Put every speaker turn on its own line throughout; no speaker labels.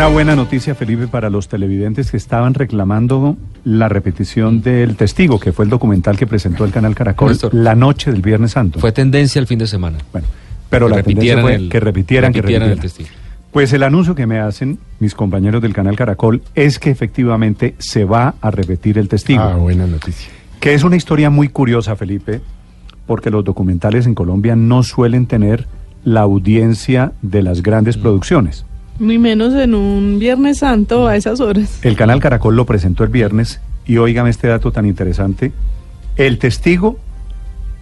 Una buena noticia, Felipe, para los televidentes que estaban reclamando la repetición del Testigo, que fue el documental que presentó el canal Caracol
Néstor.
la noche del Viernes Santo.
Fue tendencia el fin de semana.
Bueno, pero
Que
la tendencia fue
el-
que repitieran, que
repitieran el testigo.
Pues el anuncio que me hacen mis compañeros del canal Caracol es que efectivamente se va a repetir el Testigo.
Ah, buena noticia.
Que es una historia muy curiosa, Felipe, porque los documentales en Colombia no suelen tener la audiencia de las grandes
Mm.
producciones.
Ni menos en un Viernes Santo a esas horas.
El canal Caracol lo presentó el viernes y óigame este dato tan interesante. El testigo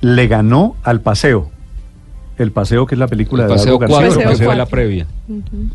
le ganó al paseo. El paseo que es la película
El
de
paseo
Eduardo García.
4,
Paseo
que fue
cuatro.
la previa.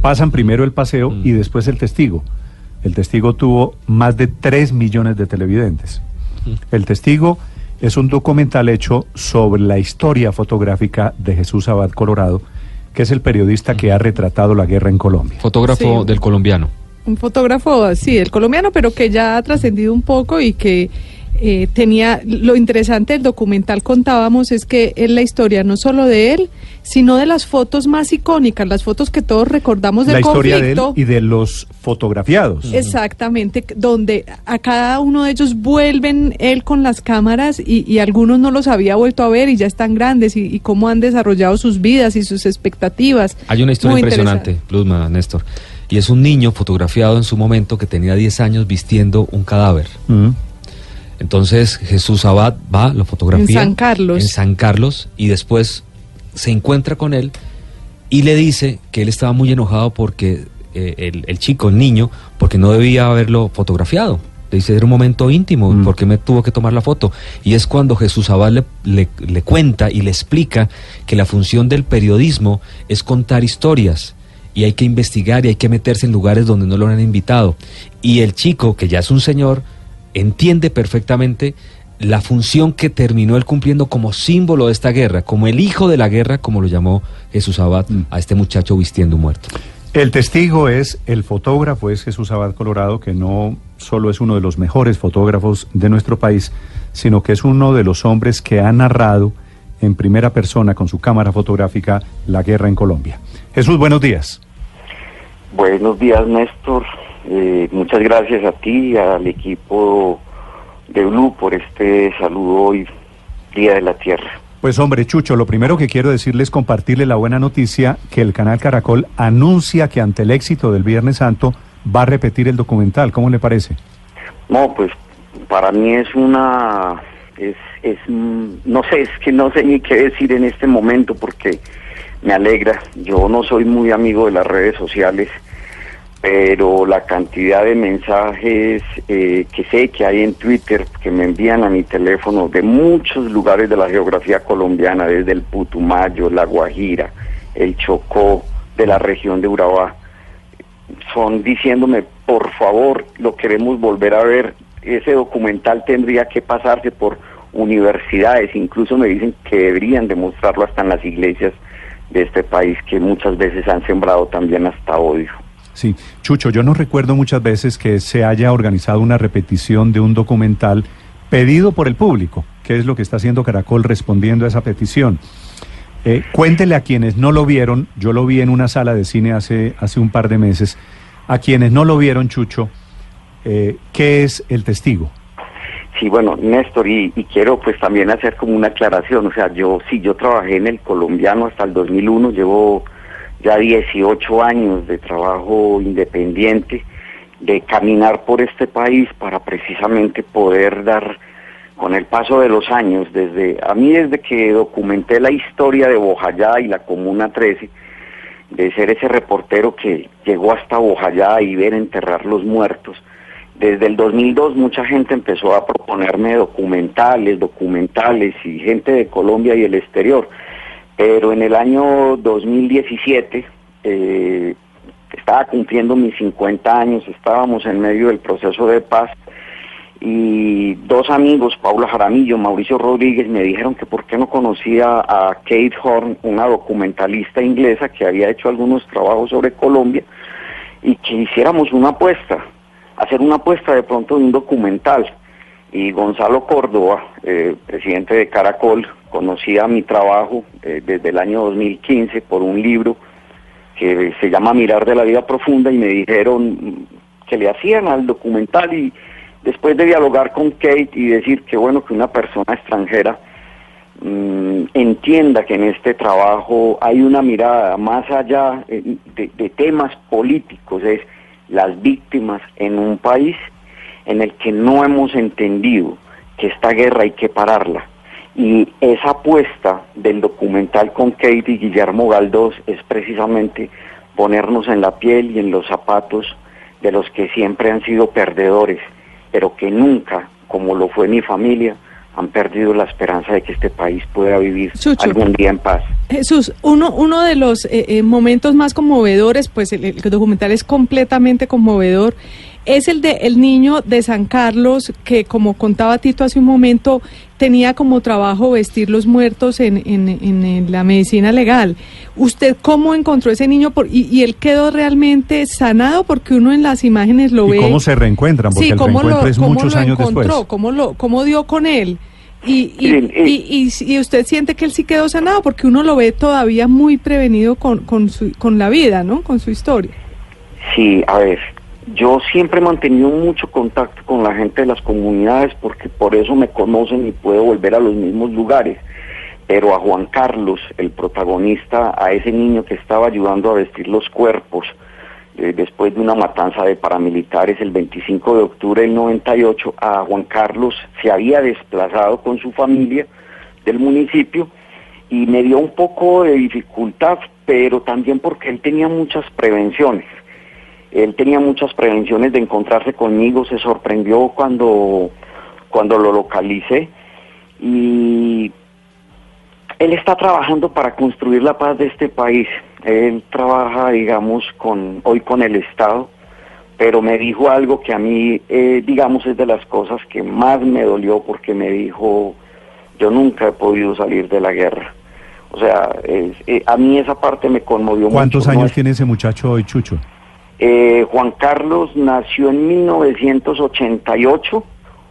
Pasan primero el paseo
Mm.
y después el testigo. El testigo tuvo más de 3 millones de televidentes. El testigo es un documental hecho sobre la historia fotográfica de Jesús Abad Colorado, que es el periodista que ha retratado la guerra en Colombia.
Fotógrafo
Sí.
del colombiano.
Un fotógrafo, sí, el colombiano, pero que ya ha trascendido un poco y que eh, tenía. Lo interesante del documental, contábamos, es que es la historia no solo de él, sino de las fotos más icónicas, las fotos que todos recordamos del
La historia de él y de los fotografiados.
Exactamente, donde a cada uno de ellos vuelven él con las cámaras y, y algunos no los había vuelto a ver y ya están grandes y, y cómo han desarrollado sus vidas y sus expectativas.
Hay una historia
Muy
impresionante. Luzma, Néstor. Y es un niño fotografiado en su momento que tenía 10 años vistiendo un cadáver.
Mm.
Entonces Jesús Abad va, lo fotografía.
En San Carlos.
En San Carlos. Y después se encuentra con él y le dice que él estaba muy enojado porque eh, el, el chico, el niño, porque no debía haberlo fotografiado. Le dice, era un momento íntimo,
Mm.
¿por qué me tuvo que tomar la foto? Y es cuando Jesús Abad le, le- le cuenta y le explica que la función del periodismo es contar historias y hay que investigar y hay que meterse en lugares donde no lo han invitado. Y el chico, que ya es un señor, entiende perfectamente la función que terminó él cumpliendo como símbolo de esta guerra, como el hijo de la guerra, como lo llamó Jesús Abad
Mm.
a este muchacho vistiendo un muerto.
El testigo es el fotógrafo, es Jesús Abad Colorado, que no solo es uno de los mejores fotógrafos de nuestro país, sino que es uno de los hombres que ha narrado en primera persona con su cámara fotográfica la guerra en Colombia. Jesús, buenos días.
Buenos días, Néstor. Eh, muchas gracias a ti y al equipo de Blue por este saludo hoy, Día de la Tierra.
Pues hombre, Chucho, lo primero que quiero decirle es compartirle la buena noticia que el canal Caracol anuncia que ante el éxito del Viernes Santo va a repetir el documental. ¿Cómo le parece?
No, pues para mí es una, es, es, no sé, es que no sé ni qué decir en este momento porque me alegra. Yo no soy muy amigo de las redes sociales, pero la cantidad de mensajes eh, que sé que hay en Twitter que me envían a mi teléfono de muchos lugares de la geografía colombiana, desde el Putumayo, la Guajira, el Chocó, de la región de Urabá, son diciéndome, por favor, lo queremos volver a ver. Ese documental tendría que pasarse por universidades, incluso me dicen que deberían demostrarlo hasta en las iglesias de este país, que muchas veces han sembrado también hasta odio.
Sí, Chucho, yo no recuerdo muchas veces que se haya organizado una repetición de un documental pedido por el público, que es lo que está haciendo Caracol respondiendo a esa petición. Eh, cuéntele a quienes no lo vieron, yo lo vi en una sala de cine hace, hace un par de meses, a quienes no lo vieron, Chucho, eh, ¿qué es el testigo?
Sí, bueno, Néstor, y, y quiero pues también hacer como una aclaración, o sea, yo sí, yo trabajé en el colombiano hasta el 2001, llevo ya 18 años de trabajo independiente, de caminar por este país para precisamente poder dar, con el paso de los años, desde a mí desde que documenté la historia de Bojayá y la Comuna 13, de ser ese reportero que llegó hasta Bojayá y ver enterrar los muertos, desde el 2002 mucha gente empezó a proponerme documentales, documentales y gente de Colombia y el exterior. Pero en el año 2017 eh, estaba cumpliendo mis 50 años, estábamos en medio del proceso de paz y dos amigos, Paula Jaramillo, Mauricio Rodríguez, me dijeron que por qué no conocía a Kate Horn, una documentalista inglesa que había hecho algunos trabajos sobre Colombia, y que hiciéramos una apuesta, hacer una apuesta de pronto de un documental. Y Gonzalo Córdoba, eh, presidente de Caracol, conocía mi trabajo eh, desde el año 2015 por un libro que se llama Mirar de la Vida Profunda y me dijeron que le hacían al documental y después de dialogar con Kate y decir que bueno que una persona extranjera mm, entienda que en este trabajo hay una mirada más allá eh, de, temas políticos, es las víctimas en un país en el que no hemos entendido que esta guerra hay que pararla. Y esa apuesta del documental con Kate y Guillermo Galdós es precisamente ponernos en la piel y en los zapatos de los que siempre han sido perdedores pero que nunca, como lo fue mi familia, han perdido la esperanza de que este país pueda vivir algún día en paz.
Jesús, uno, uno de los eh, eh, momentos más conmovedores, pues el, el, documental es completamente conmovedor, es el de el niño de San Carlos que, como contaba Tito hace un momento, tenía como trabajo vestir los muertos en, en, la medicina legal. ¿Usted cómo encontró ese niño por, y, él quedó realmente sanado? Porque uno en las imágenes lo ve.
¿Cómo se reencuentran? Porque el
cómo
lo, es muchos
lo
años
encontró,
después.
¿Cómo, lo, ¿Cómo dio con él? Y, y, y, usted siente que él sí quedó sanado porque uno lo ve todavía muy prevenido con, con, su, con la vida, ¿no? Con su historia.
Sí, a ver, yo siempre he mantenido mucho contacto con la gente de las comunidades porque por eso me conocen y puedo volver a los mismos lugares. Pero a Juan Carlos, el protagonista, a ese niño que estaba ayudando a vestir los cuerpos eh, después de una matanza de paramilitares el 25 de octubre del 98, a Juan Carlos se había desplazado con su familia del municipio y me dio un poco de dificultad, pero también porque él tenía muchas prevenciones él tenía muchas prevenciones de encontrarse conmigo, se sorprendió cuando, cuando lo localicé y él está trabajando para construir la paz de este país. Él trabaja, digamos, con hoy con el Estado, pero me dijo algo que a mí, eh, digamos, es de las cosas que más me dolió porque me dijo, yo nunca he podido salir de la guerra. O sea, eh, a mí esa parte me conmovió
mucho. ¿Cuántos años tiene ese muchacho hoy, Chucho?
Eh, Juan Carlos nació en 1988, o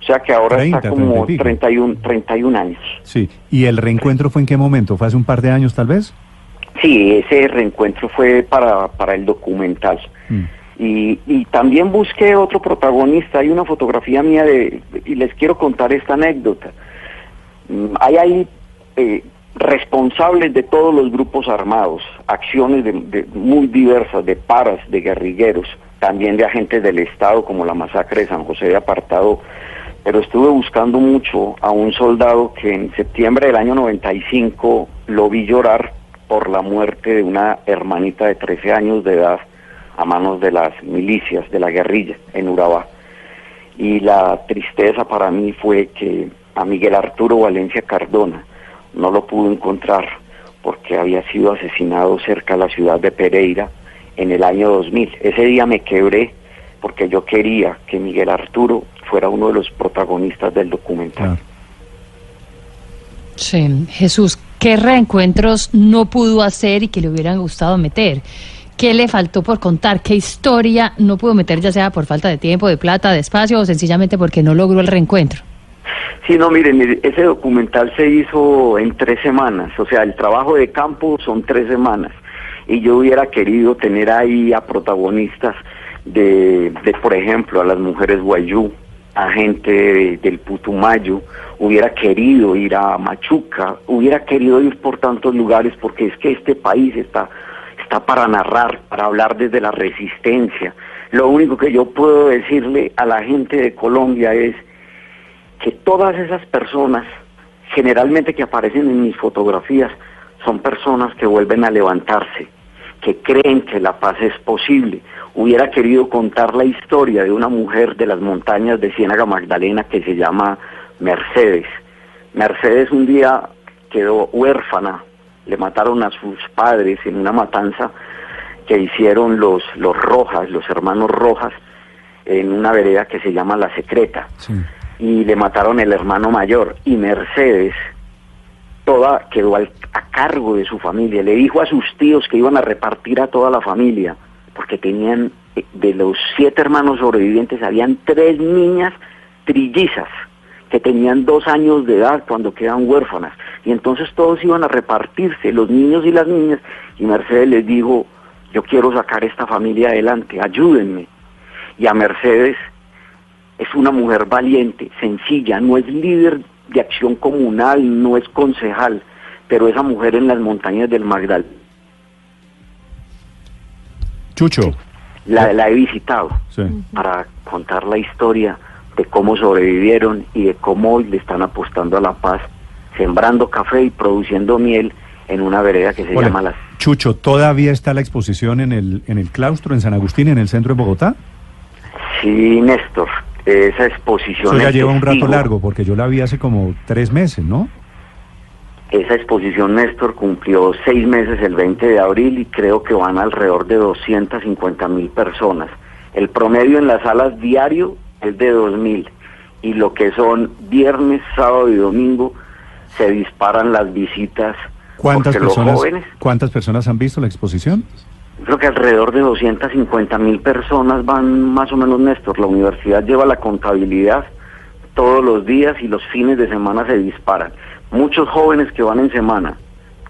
sea que ahora está como 31, 31 años.
Sí, ¿y el reencuentro fue en qué momento? ¿Fue hace un par de años tal vez?
Sí, ese reencuentro fue para, para el documental. Mm. Y, y, también busqué otro protagonista, hay una fotografía mía de, y les quiero contar esta anécdota. Mm, hay ahí eh, responsables de todos los grupos armados, acciones de, muy diversas, de paras, de guerrilleros, también de agentes del Estado, como la masacre de San José de Apartado, pero estuve buscando mucho a un soldado que en septiembre del año 95 lo vi llorar por la muerte de una hermanita de 13 años de edad a manos de las milicias de la guerrilla en Urabá. Y la tristeza para mí fue que a Miguel Arturo Valencia Cardona, no lo pudo encontrar porque había sido asesinado cerca de la ciudad de Pereira en el año 2000. Ese día me quebré porque yo quería que Miguel Arturo fuera uno de los protagonistas del documental.
Sí, Jesús, ¿qué reencuentros no pudo hacer y que le hubieran gustado meter? ¿Qué le faltó por contar? ¿Qué historia no pudo meter, ya sea por falta de tiempo, de plata, de espacio o sencillamente porque no logró el reencuentro?
Sí, no, miren, ese documental se hizo en tres semanas, o sea, el trabajo de campo son tres semanas, y yo hubiera querido tener ahí a protagonistas de, de por ejemplo, a las mujeres guayú, a gente del Putumayo, hubiera querido ir a Machuca, hubiera querido ir por tantos lugares, porque es que este país está, está para narrar, para hablar desde la resistencia. Lo único que yo puedo decirle a la gente de Colombia es que todas esas personas, generalmente que aparecen en mis fotografías, son personas que vuelven a levantarse, que creen que la paz es posible. Hubiera querido contar la historia de una mujer de las montañas de Ciénaga Magdalena que se llama Mercedes. Mercedes un día quedó huérfana, le mataron a sus padres en una matanza que hicieron los, los Rojas, los hermanos Rojas, en una vereda que se llama La Secreta.
Sí.
Y le mataron el hermano mayor. Y Mercedes, toda quedó al- a cargo de su familia. Le dijo a sus tíos que iban a repartir a toda la familia, porque tenían, eh, de los siete hermanos sobrevivientes, habían tres niñas trillizas que tenían dos años de edad cuando quedan huérfanas. Y entonces todos iban a repartirse, los niños y las niñas. Y Mercedes les dijo, yo quiero sacar esta familia adelante, ayúdenme. Y a Mercedes es una mujer valiente, sencilla, no es líder de acción comunal, no es concejal, pero esa mujer en las montañas del Magdal,
Chucho.
la, la he visitado
Sí.
para contar la historia de cómo sobrevivieron y de cómo hoy le están apostando a la paz, sembrando café y produciendo miel en una vereda que se
Hola,
llama Las...
Chucho, ¿todavía está la exposición en el, en el claustro, en San Agustín, en el centro de Bogotá?
Sí, Néstor, esa exposición...
Eso ya lleva un rato largo, porque yo la vi hace como tres meses, ¿no?
Esa exposición, Néstor, cumplió seis meses el 20 de abril y creo que van alrededor de 250 mil personas. El promedio en las salas diario es de 2 mil y lo que son viernes, sábado y domingo se disparan las visitas
¿Cuántas personas,
jóvenes,
¿Cuántas personas han visto la exposición?
Creo que alrededor de 250 mil personas van más o menos, Néstor. La universidad lleva la contabilidad todos los días y los fines de semana se disparan. Muchos jóvenes que van en semana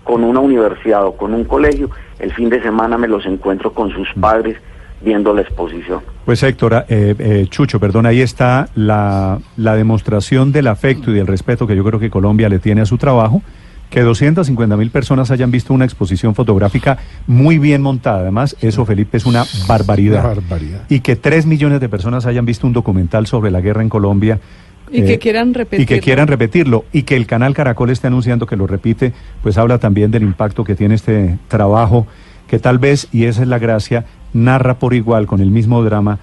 con una universidad o con un colegio, el fin de semana me los encuentro con sus padres viendo la exposición.
Pues Héctor, eh, eh, Chucho, perdón, ahí está la, la demostración del afecto y del respeto que yo creo que Colombia le tiene a su trabajo. Que 250 mil personas hayan visto una exposición fotográfica muy bien montada. Además, eso, Felipe, es una barbaridad.
Una barbaridad.
Y que 3 millones de personas hayan visto un documental sobre la guerra en Colombia.
Y
eh,
que quieran
Y que quieran repetirlo. Y que el canal Caracol esté anunciando que lo repite, pues habla también del impacto que tiene este trabajo, que tal vez, y esa es la gracia, narra por igual, con el mismo drama,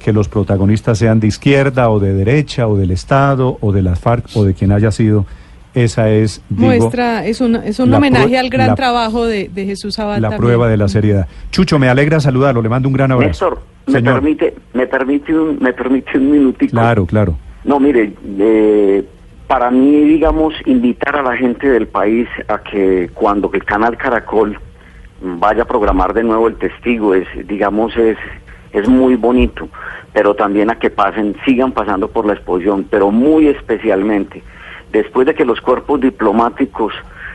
que los protagonistas sean de izquierda o de derecha o del Estado o de las FARC o de quien haya sido. Esa es, digo,
Muestra, es un, es un homenaje al gran
la-
trabajo de, de Jesús Abad
la
también.
prueba de la seriedad. Chucho, me alegra saludarlo, le mando un gran abrazo.
Néstor, me permite, me permite un, me permite un minutico.
Claro, claro.
No, mire, eh, para mí, digamos, invitar a la gente del país a que cuando el canal Caracol vaya a programar de nuevo el testigo, es, digamos, es, es muy bonito, pero también a que pasen, sigan pasando por la exposición, pero muy especialmente, después de que los cuerpos diplomáticos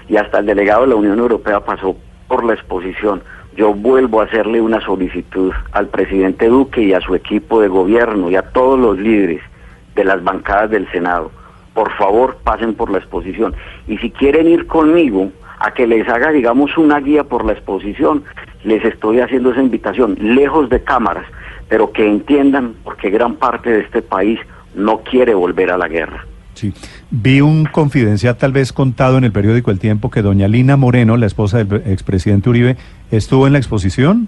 y hasta el delegado de la Unión Europea pasó por la exposición, yo vuelvo a hacerle una solicitud al presidente Duque y a su equipo de gobierno y a todos los líderes de las bancadas del Senado. Por favor, pasen por la exposición. Y si quieren ir conmigo a que les haga, digamos, una guía por la exposición, les estoy haciendo esa invitación, lejos de cámaras, pero que entiendan porque gran parte de este país no quiere volver a la guerra.
Sí. Vi un confidencial tal vez contado en el periódico El Tiempo que doña Lina Moreno, la esposa del expresidente Uribe, estuvo en la exposición.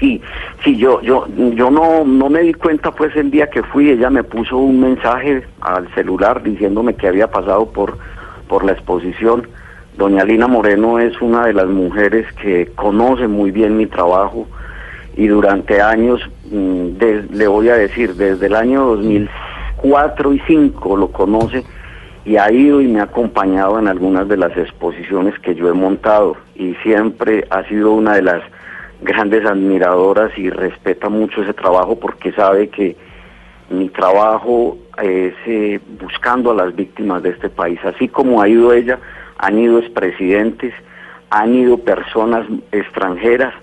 Sí, sí, yo, yo, yo no, no me di cuenta pues el día que fui, ella me puso un mensaje al celular diciéndome que había pasado por, por la exposición. Doña Lina Moreno es una de las mujeres que conoce muy bien mi trabajo y durante años, mm, des- le voy a decir, desde el año 2004 y 5 lo conoce y ha ido y me ha acompañado en algunas de las exposiciones que yo he montado y siempre ha sido una de las grandes admiradoras y respeta mucho ese trabajo porque sabe que mi trabajo es eh, buscando a las víctimas de este país. Así como ha ido ella, han ido expresidentes, han ido personas extranjeras.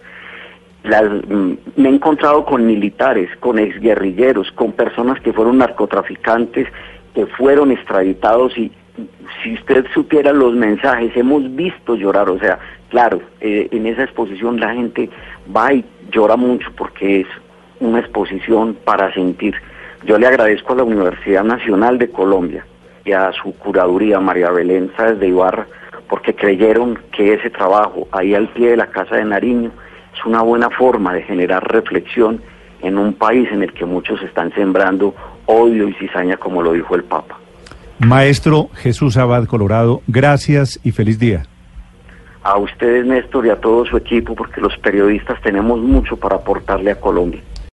Las, mm, me he encontrado con militares, con exguerrilleros, con personas que fueron narcotraficantes, que fueron extraditados y si usted supiera los mensajes, hemos visto llorar, o sea, claro, eh, en esa exposición la gente va y llora mucho porque es una exposición para sentir. Yo le agradezco a la Universidad Nacional de Colombia y a su curaduría, María Belén Sáez de Ibarra, porque creyeron que ese trabajo ahí al pie de la Casa de Nariño es una buena forma de generar reflexión en un país en el que muchos están sembrando odio y cizaña, como lo dijo el Papa.
Maestro Jesús Abad Colorado, gracias y feliz día.
a ustedes, Néstor, y a todo su equipo, porque los periodistas tenemos mucho para aportarle a Colombia.